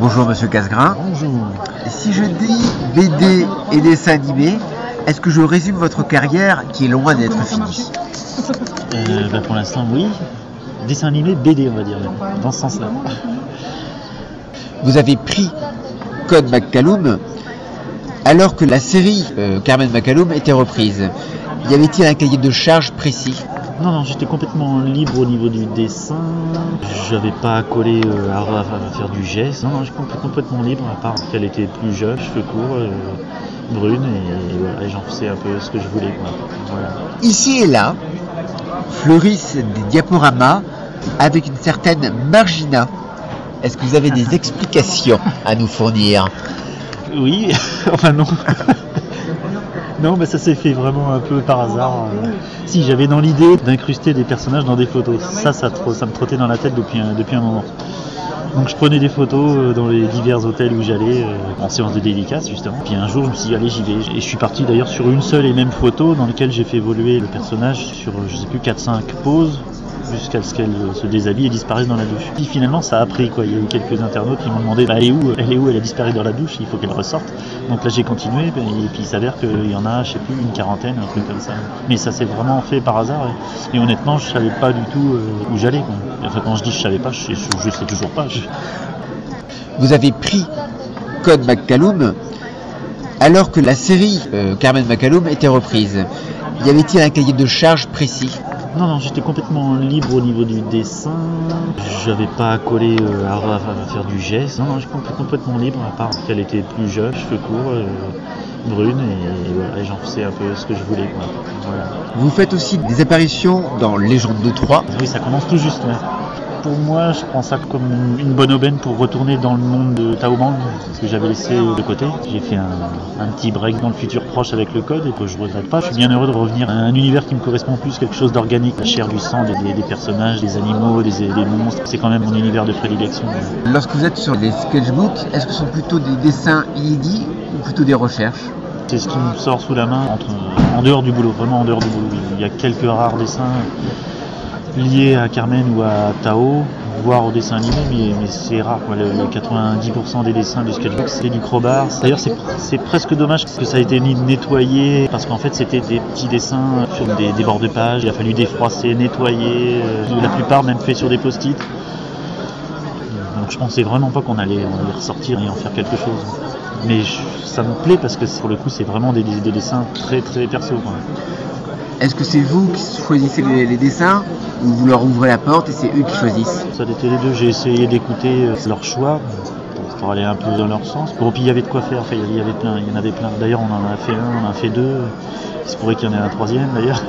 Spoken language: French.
Bonjour Monsieur Casgrain. Bonjour. Si je dis BD et dessin animé, est-ce que je résume votre carrière qui est loin d'être finie? Euh, bah, pour l'instant, oui. Dessin animé, BD, on va dire, dans ce sens-là. Vous avez pris Code McCallum alors que la série euh, Carmen McCallum était reprise. Y avait-il un cahier de charge précis? Non, non, j'étais complètement libre au niveau du dessin. J'avais pas à coller euh, à, faire du geste. Non, non, j'étais compl- complètement libre, à part qu'elle était plus jeune, cheveux courts, euh, brune, et, et voilà, et j'en faisais un peu ce que je voulais. Quoi. Voilà. Ici et là, fleurissent des diaporamas avec une certaine margina. Est-ce que vous avez des explications à nous fournir? Oui, enfin non. non, mais ça s'est fait vraiment un peu par hasard. Euh, Si, j'avais dans l'idée d'incruster des personnages dans des photos. Ça, ça, me trottait dans la tête depuis un moment. Donc je prenais des photos euh, dans les divers hôtels où j'allais, euh, en séance de dédicace justement. Puis un jour je me suis dit allez j'y vais. Et je suis parti d'ailleurs sur une seule et même photo dans laquelle j'ai fait évoluer le personnage sur euh, je sais plus 4-5 poses jusqu'à ce qu'elle se déshabille et disparaisse dans la douche. Puis finalement ça a pris quoi. Il y a eu quelques internautes qui m'ont demandé bah, elle est où Elle est où? Elle a disparu dans la douche, il faut qu'elle ressorte. Donc là j'ai continué et puis il s'avère qu'il y en a je sais plus une quarantaine, un truc comme ça. Mais ça s'est vraiment fait par hasard et, honnêtement je savais pas du tout où j'allais. Enfin quand je dis je savais pas, je je sais toujours pas. Je- Vous avez pris Code McCallum alors que la série euh, Carmen McCallum était reprise. Y avait-il un cahier de charge précis? Non, non, j'étais complètement libre au niveau du dessin. J'avais pas à coller euh, à, à- faire du geste. Non, non, j'étais compl- complètement libre, à part qu'elle était plus jeune, cheveux courts, euh, brune, et, et voilà, et j'en faisais un peu ce que je voulais. Quoi. Voilà. Vous faites aussi des apparitions dans Légende de Troyes. Oui, ça commence tout juste. ouais. Pour moi, je prends ça comme une- bonne aubaine pour retourner dans le monde de Taoban, ce que j'avais laissé de côté. J'ai fait un, un petit break dans le futur proche avec le code et que je regrette pas. Je suis bien heureux de revenir à un univers qui me correspond plus, quelque chose d'organique, la chair du sang, des, des- des personnages, des animaux, des, des monstres. C'est quand même mon univers de prédilection. Lorsque vous êtes sur les sketchbooks, est-ce que ce sont plutôt des dessins inédits ou plutôt des recherches? C'est ce qui me sort sous la main entre, en dehors du boulot, vraiment en dehors du boulot. Il y a quelques rares dessins liés à Carmen ou à Tao, voire au dessin animé, mais, c'est rare. quoi. Le, le 90% des dessins du sketchbook, c'est du crowbar. D'ailleurs, c'est presque dommage que ça ait été nettoyé, parce qu'en fait, c'était des petits dessins sur des, bords de page. Il a fallu défroisser, nettoyer, euh, la plupart même fait sur des post-it. Donc je pensais vraiment pas qu'on allait, allait ressortir et en faire quelque chose. Mais ça me plaît parce que pour le coup c'est vraiment des, des dessins très très perso. Est-ce que c'est vous qui choisissez les, dessins ou vous leur ouvrez la porte et c'est eux qui choisissent? Ça était les deux, j'ai essayé d'écouter euh, leur choix pour, aller un peu dans leur sens. Bon puis il y avait de quoi faire, il y avait plein, il y en avait plein. D'ailleurs on en a fait un, on en a fait deux. Il se pourrait qu'il y en ait un troisième d'ailleurs.